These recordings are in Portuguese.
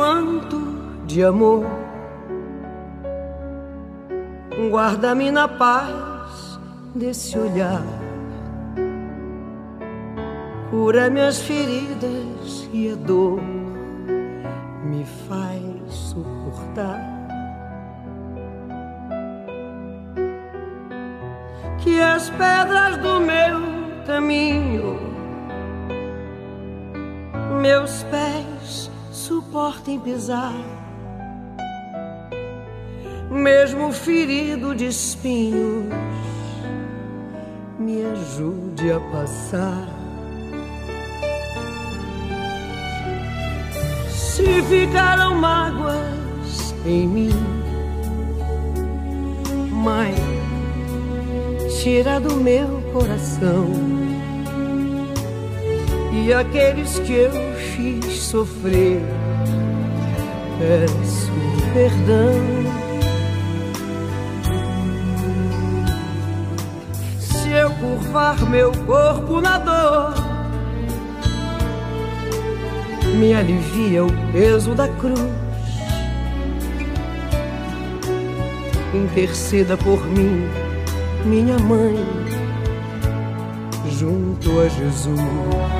manto de amor. Guarda-me na paz desse olhar. Cura minhas feridas e a dor me faz suportar. Que as pedras do meu caminho, meus pés suportem pisar, mesmo ferido de espinhos, me ajude a passar. se ficaram mágoas em mim. Mãe, tira do meu coração e aqueles que eu fiz sofrer, peço perdão. Se eu curvar meu corpo na dor me alivia o peso da cruz. Interceda por mim, minha mãe, junto a Jesus.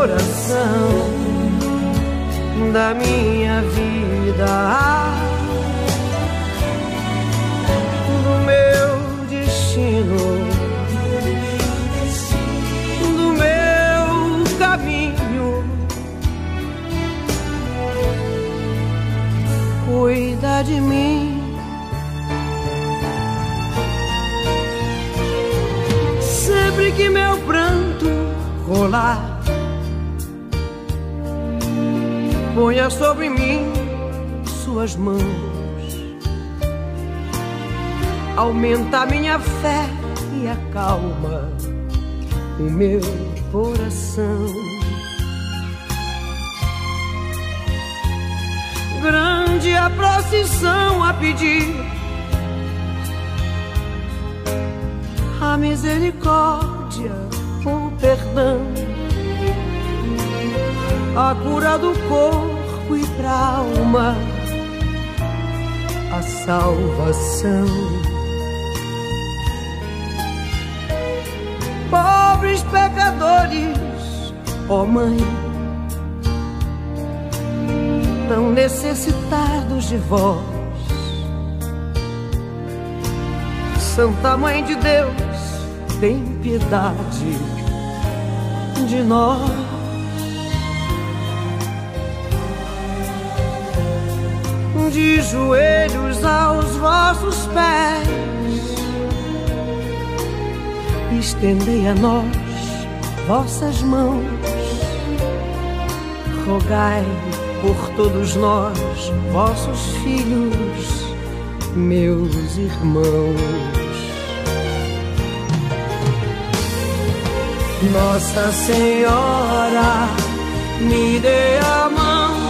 coração, da minha vida, do meu destino. cuida de mim. Sempre que meu pranto rolar, ponha sobre mim suas mãos. Aumenta a minha fé e acalma o meu coração. grande a procissão a pedir a misericórdia, o perdão, a cura do corpo e pra alma, a salvação. Pobres pecadores, ó oh Mãe tão necessitados de vós. Santa Mãe de Deus, tem piedade de nós. De joelhos aos vossos pés, estendei a nós vossas mãos, rogai por todos nós, vossos filhos, meus irmãos. Nossa Senhora, me dê a mão,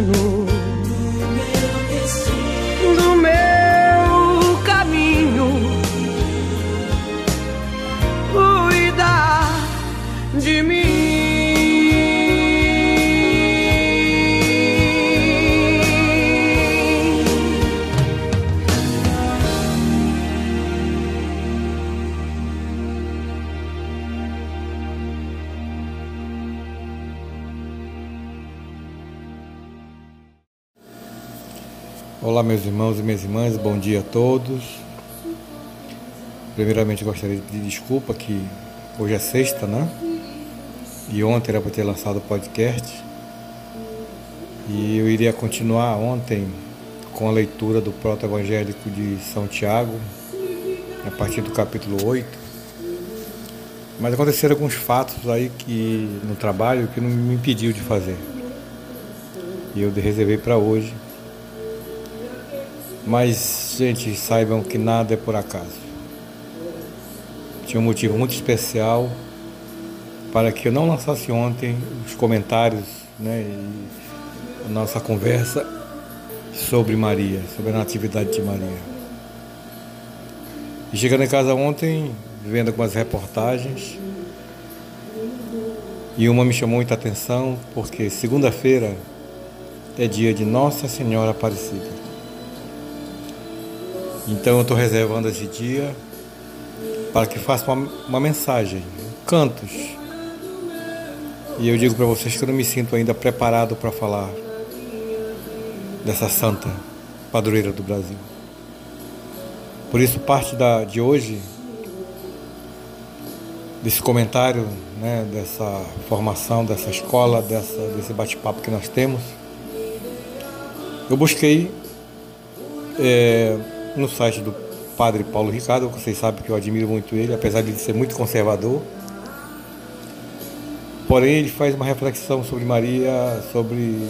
destino. Olá, meus irmãos e minhas irmãs, bom dia a todos. Primeiramente, gostaria de pedir desculpa que hoje é sexta, né? E ontem era para ter lançado o podcast. E eu iria continuar ontem com a leitura do proto-evangélico de São Tiago, a partir do capítulo 8. Mas aconteceram alguns fatos aí que no trabalho que não me impediu de fazer. E eu reservei para hoje mas, gente, saibam que nada é por acaso. Tinha um motivo muito especial para que eu não lançasse ontem os comentários né, e a nossa conversa sobre Maria, sobre a Natividade de Maria. E chegando em casa ontem, vendo algumas reportagens, e uma me chamou muita atenção, porque segunda-feira é dia de Nossa Senhora Aparecida. Então eu estou reservando esse dia para que faça uma, uma mensagem, cantos. E eu digo para vocês que eu não me sinto ainda preparado para falar dessa santa padroeira do Brasil. Por isso, parte da, de hoje, desse comentário, né, dessa formação, dessa escola, dessa, desse bate-papo que nós temos, eu busquei. É, no site do Padre Paulo Ricardo, vocês sabem que eu admiro muito ele, apesar de ele ser muito conservador. Porém, ele faz uma reflexão sobre Maria, sobre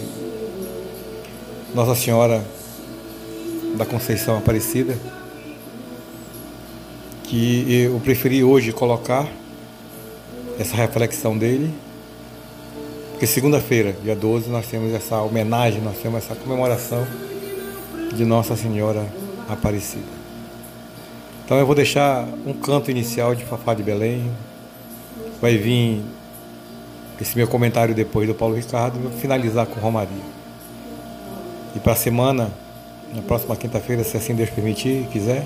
Nossa Senhora da Conceição Aparecida, que eu preferi hoje colocar essa reflexão dele, porque segunda-feira, dia 12, nós temos essa homenagem, nós temos essa comemoração de Nossa Senhora Aparecida. Então eu vou deixar um canto inicial de Fafá de Belém. Vai vir esse meu comentário depois do Paulo Ricardo e vou finalizar com Romaria. E para a semana, na próxima quinta-feira, se assim Deus permitir quiser,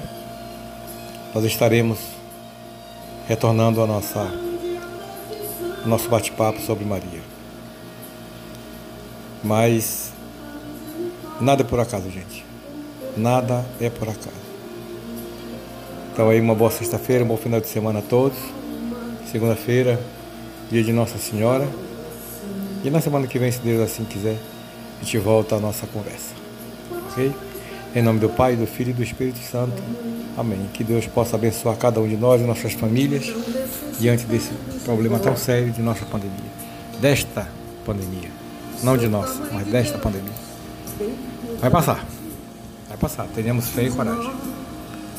nós estaremos retornando a nossa, ao nosso bate-papo sobre Maria. Mas nada por acaso, gente. Nada é por acaso. Então aí uma boa sexta-feira, um bom final de semana a todos. Segunda-feira, dia de Nossa Senhora. E na semana que vem, se Deus assim quiser, a gente volta à nossa conversa. Ok? Em nome do Pai, do Filho e do Espírito Santo. Amém. Que Deus possa abençoar cada um de nós e nossas famílias diante desse problema tão sério de nossa pandemia. Desta pandemia. Não de nossa, mas desta pandemia. Vai passar. Passar. Tenhamos fé e coragem.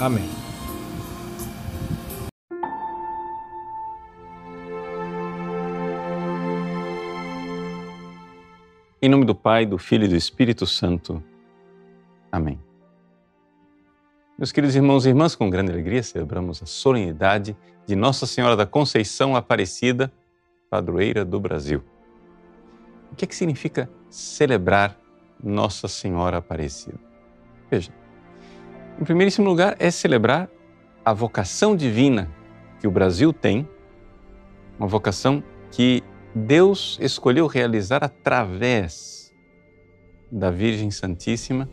Amém. Em nome do Pai, do Filho e do Espírito Santo. Amém. Meus queridos irmãos e irmãs, com grande alegria celebramos a solenidade de Nossa Senhora da Conceição Aparecida, padroeira do Brasil. O que é que significa celebrar Nossa Senhora Aparecida? Veja, em primeiríssimo lugar, é celebrar a vocação divina que o Brasil tem, uma vocação que Deus escolheu realizar através da Virgem Santíssima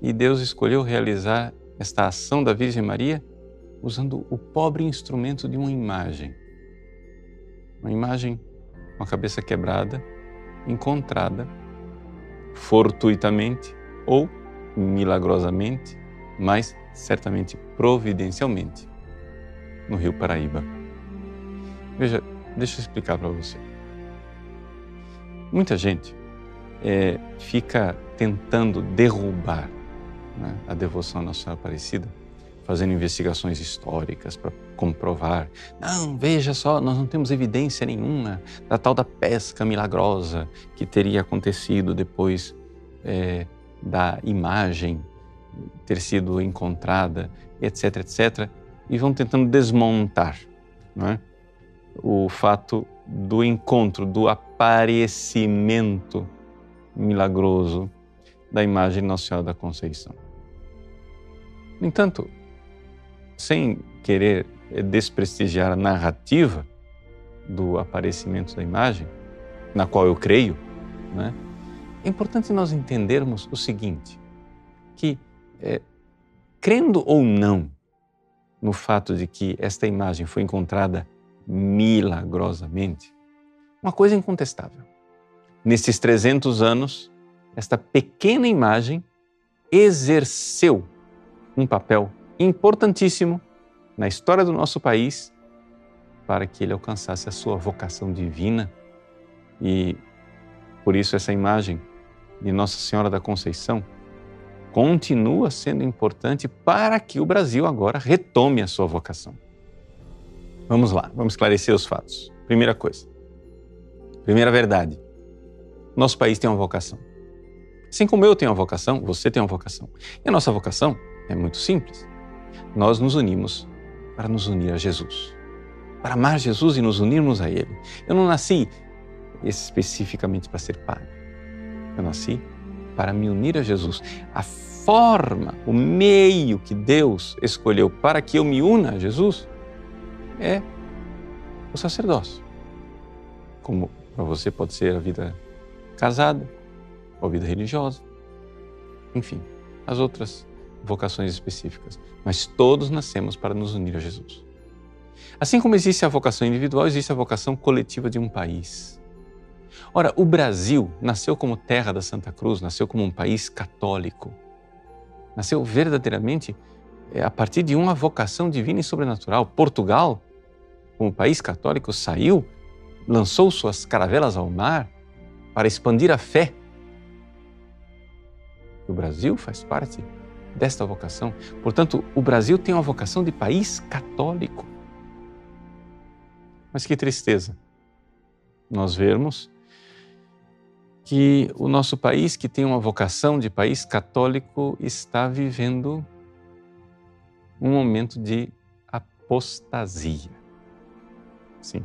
e Deus escolheu realizar esta ação da Virgem Maria usando o pobre instrumento de uma imagem. Uma imagem com a cabeça quebrada, encontrada fortuitamente ou milagrosamente, mas certamente providencialmente, no Rio Paraíba. Veja, deixa eu explicar para você. Muita gente é, fica tentando derrubar né, a devoção à Nossa Senhora Aparecida, fazendo investigações históricas para comprovar. Não, veja só, nós não temos evidência nenhuma da tal da pesca milagrosa que teria acontecido depois é, da imagem ter sido encontrada, etc, etc, e vão tentando desmontar é? o fato do encontro, do aparecimento milagroso da imagem de Nossa Senhora da Conceição. No entanto, sem querer desprestigiar a narrativa do aparecimento da imagem, na qual eu creio, né? É importante nós entendermos o seguinte: é, crendo ou não no fato de que esta imagem foi encontrada milagrosamente, uma coisa incontestável. Nesses 300 anos, esta pequena imagem exerceu um papel importantíssimo na história do nosso país para que ele alcançasse a sua vocação divina e por isso essa imagem de Nossa Senhora da Conceição continua sendo importante para que o Brasil agora retome a sua vocação. Vamos lá, vamos esclarecer os fatos. Primeira coisa. Primeira verdade. Nosso país tem uma vocação. Assim como eu tenho uma vocação, você tem uma vocação. E a nossa vocação é muito simples. Nós nos unimos para nos unir a Jesus. Para amar Jesus e nos unirmos a Ele. Eu não nasci especificamente para ser padre. Eu nasci para me unir a Jesus. A forma, o meio que Deus escolheu para que eu me una a Jesus é o sacerdócio. Como para você pode ser a vida casada, ou a vida religiosa, enfim, as outras vocações específicas. Mas todos nascemos para nos unir a Jesus. Assim como existe a vocação individual, existe a vocação coletiva de um país. Ora, o Brasil nasceu como terra da Santa Cruz, nasceu como um país católico. Nasceu verdadeiramente eh, a partir de uma vocação divina e sobrenatural. Portugal, como país católico, saiu, lançou suas caravelas ao mar para expandir a fé. O Brasil faz parte desta vocação. Portanto, o Brasil tem uma vocação de país católico. Mas que tristeza nós vermos que o nosso país, que tem uma vocação de país católico, está vivendo um momento de apostasia. Sim,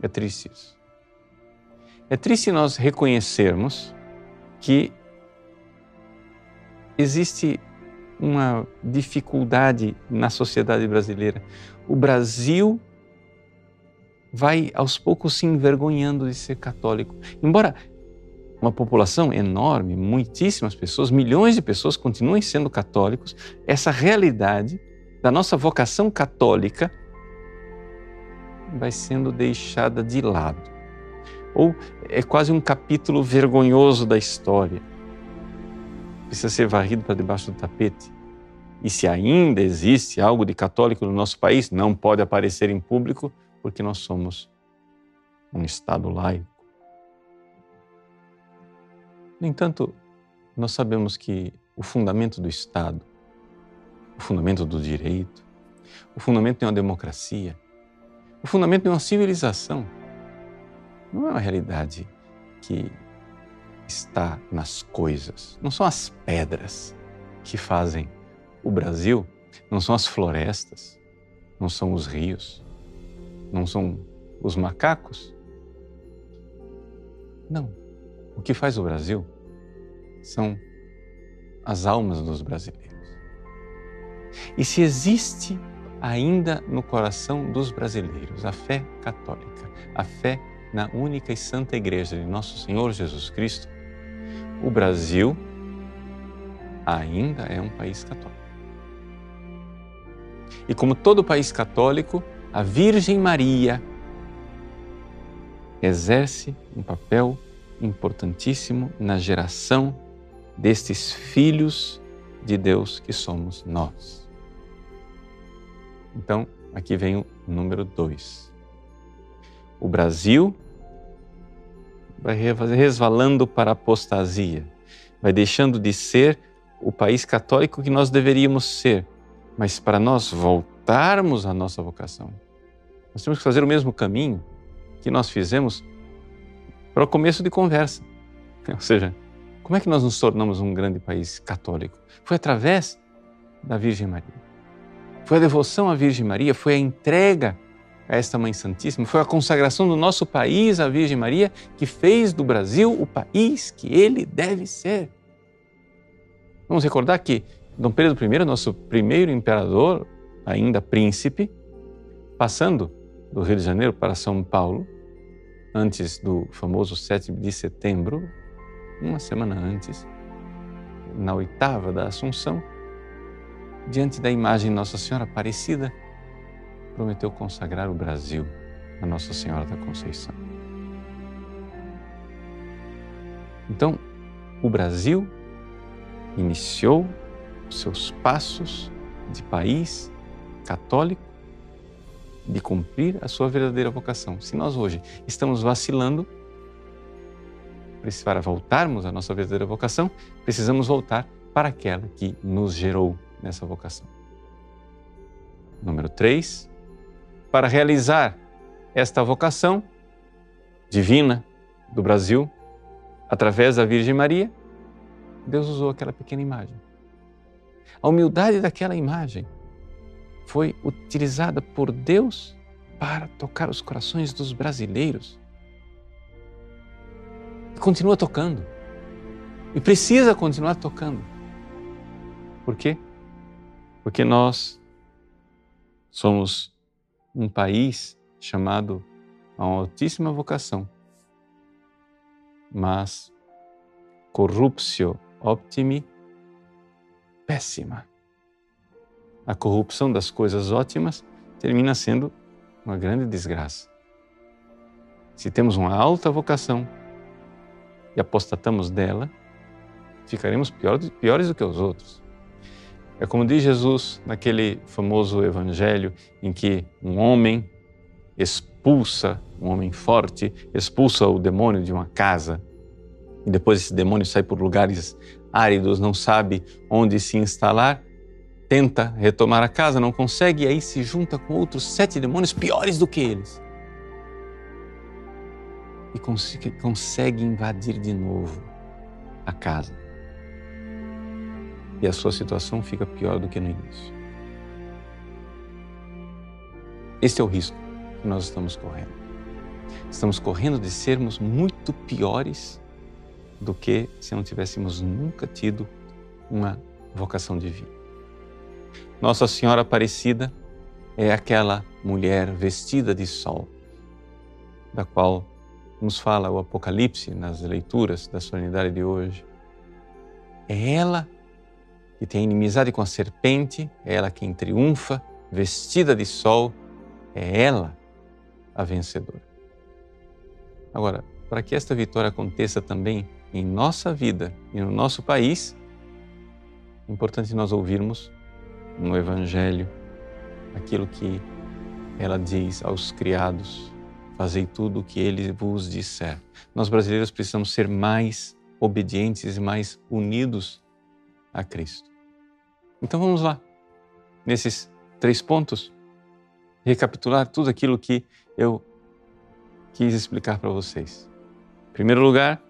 é triste isso. É triste nós reconhecermos que existe uma dificuldade na sociedade brasileira. O Brasil vai aos poucos se envergonhando de ser católico. Embora uma população enorme, muitíssimas pessoas, milhões de pessoas continuem sendo católicos, essa realidade da nossa vocação católica vai sendo deixada de lado. Ou é quase um capítulo vergonhoso da história. Precisa ser varrido para debaixo do tapete. E se ainda existe algo de católico no nosso país, não pode aparecer em público porque nós somos um Estado laico. No entanto, nós sabemos que o fundamento do Estado, o fundamento do direito, o fundamento de uma democracia, o fundamento de uma civilização, não é uma realidade que está nas coisas, não são as pedras que fazem o Brasil, não são as florestas, não são os rios, não são os macacos? Não. O que faz o Brasil são as almas dos brasileiros. E se existe ainda no coração dos brasileiros a fé católica, a fé na única e santa Igreja de Nosso Senhor Jesus Cristo, o Brasil ainda é um país católico. E como todo país católico, a Virgem Maria exerce um papel importantíssimo na geração destes filhos de Deus que somos nós. Então, aqui vem o número dois. O Brasil vai resvalando para a apostasia, vai deixando de ser o país católico que nós deveríamos ser, mas para nós voltar voltarmos à nossa vocação. Nós temos que fazer o mesmo caminho que nós fizemos para o começo de conversa. Ou seja, como é que nós nos tornamos um grande país católico? Foi através da Virgem Maria. Foi a devoção à Virgem Maria, foi a entrega a esta Mãe Santíssima, foi a consagração do nosso país à Virgem Maria que fez do Brasil o país que ele deve ser. Vamos recordar que Dom Pedro I, nosso primeiro imperador, ainda príncipe, passando do Rio de Janeiro para São Paulo, antes do famoso 7 de setembro, uma semana antes, na oitava da Assunção, diante da imagem Nossa Senhora Aparecida, prometeu consagrar o Brasil a Nossa Senhora da Conceição. Então, o Brasil iniciou seus passos de país católico de cumprir a sua verdadeira vocação. Se nós hoje estamos vacilando, para voltarmos à nossa verdadeira vocação, precisamos voltar para aquela que nos gerou nessa vocação. Número 3. Para realizar esta vocação divina do Brasil, através da Virgem Maria, Deus usou aquela pequena imagem. A humildade daquela imagem foi utilizada por Deus para tocar os corações dos brasileiros. E continua tocando. E precisa continuar tocando. Por quê? Porque nós somos um país chamado a uma altíssima vocação, mas corruptio optimi péssima a corrupção das coisas ótimas termina sendo uma grande desgraça. Se temos uma alta vocação e apostatamos dela, ficaremos piores do que os outros. É como diz Jesus naquele famoso evangelho em que um homem expulsa, um homem forte, expulsa o demônio de uma casa. E depois esse demônio sai por lugares áridos, não sabe onde se instalar tenta retomar a casa, não consegue, e aí se junta com outros sete demônios piores do que eles. E consegue, consegue invadir de novo a casa. E a sua situação fica pior do que no início. Este é o risco que nós estamos correndo. Estamos correndo de sermos muito piores do que se não tivéssemos nunca tido uma vocação divina. Nossa Senhora Aparecida é aquela mulher vestida de sol, da qual nos fala o Apocalipse nas leituras da solenidade de hoje. É ela que tem inimizade com a serpente, é ela quem triunfa, vestida de sol, é ela a vencedora. Agora, para que esta vitória aconteça também em nossa vida e no nosso país, é importante nós ouvirmos no Evangelho aquilo que ela diz aos criados: Fazei tudo o que ele vos disser. Nós brasileiros precisamos ser mais obedientes e mais unidos a Cristo. Então vamos lá, nesses três pontos, recapitular tudo aquilo que eu quis explicar para vocês. Em primeiro lugar,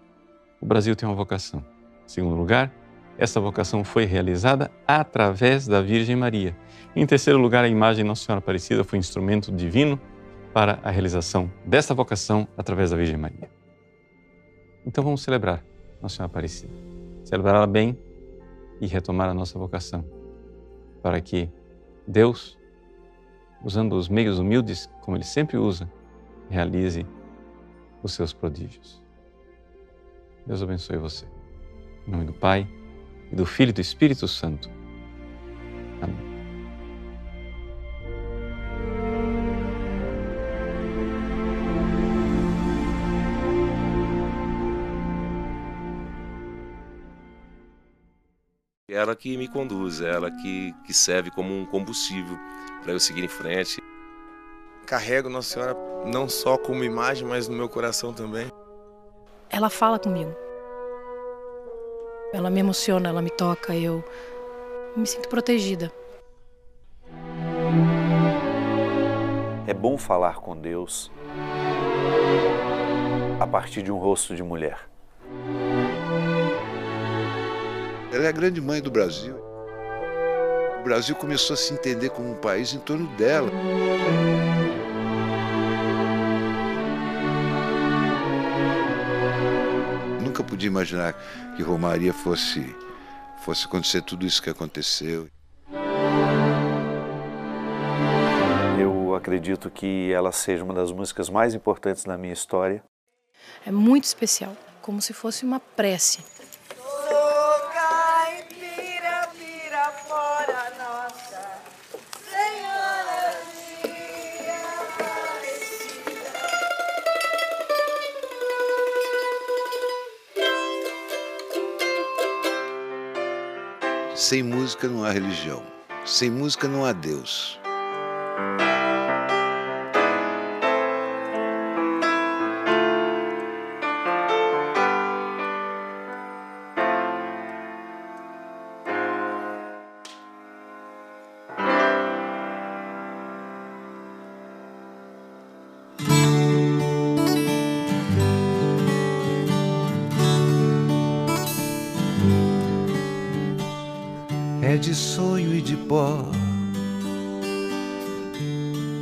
o Brasil tem uma vocação. Em segundo lugar, essa vocação foi realizada através da Virgem Maria. Em terceiro lugar, a imagem Nossa Senhora Aparecida foi um instrumento divino para a realização dessa vocação através da Virgem Maria. Então vamos celebrar Nossa Senhora Aparecida. Celebrá-la bem e retomar a nossa vocação, para que Deus, usando os meios humildes, como Ele sempre usa, realize os seus prodígios. Deus abençoe você. Em nome do Pai, e do Filho e do Espírito Santo. Amém. Ela que me conduz, ela que, que serve como um combustível para eu seguir em frente. Carrego Nossa Senhora não só como imagem, mas no meu coração também. Ela fala comigo. Ela me emociona, ela me toca, eu me sinto protegida. É bom falar com Deus a partir de um rosto de mulher. Ela é a grande mãe do Brasil. O Brasil começou a se entender como um país em torno dela. Podia imaginar que Romaria fosse, fosse acontecer tudo isso que aconteceu. Eu acredito que ela seja uma das músicas mais importantes na minha história. É muito especial, como se fosse uma prece. Sem música não há religião. Sem música não há Deus.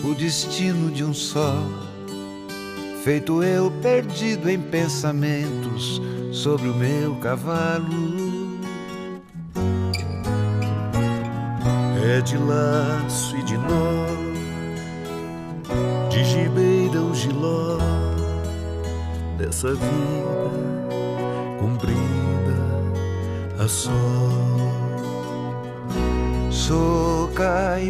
O destino de um só, feito eu perdido em pensamentos sobre o meu cavalo. É de laço e de nó, de gibeira o giló, dessa vida comprida a sol. Sou caipira,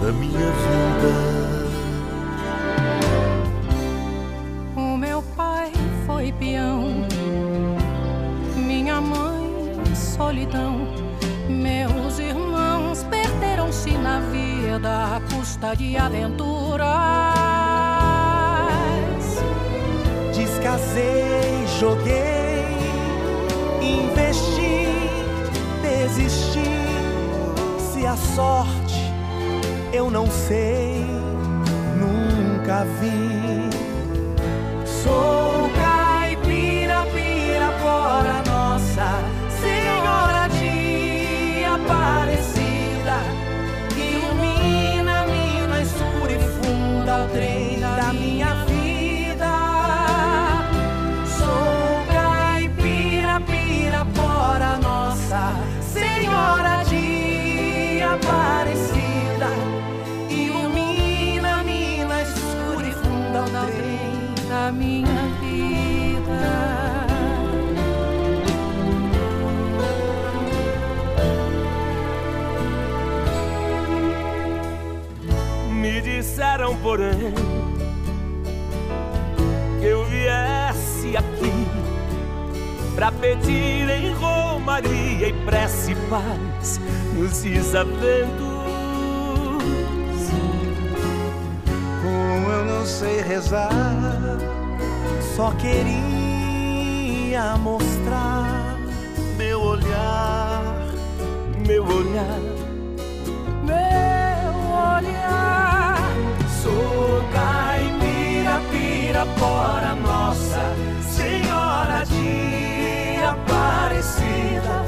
da minha vida. O meu pai foi peão, minha mãe solidão. Meus irmãos perderam-se na vida à custa de aventuras. Descasei, joguei, investi, desisti. Se a sorte não sei, nunca vi. Sou e prece paz nos desaventos. Como eu não sei rezar só queria mostrar meu olhar, meu olhar, meu olhar. Sou caipira, pirapora, Nossa Senhora de Aparecida.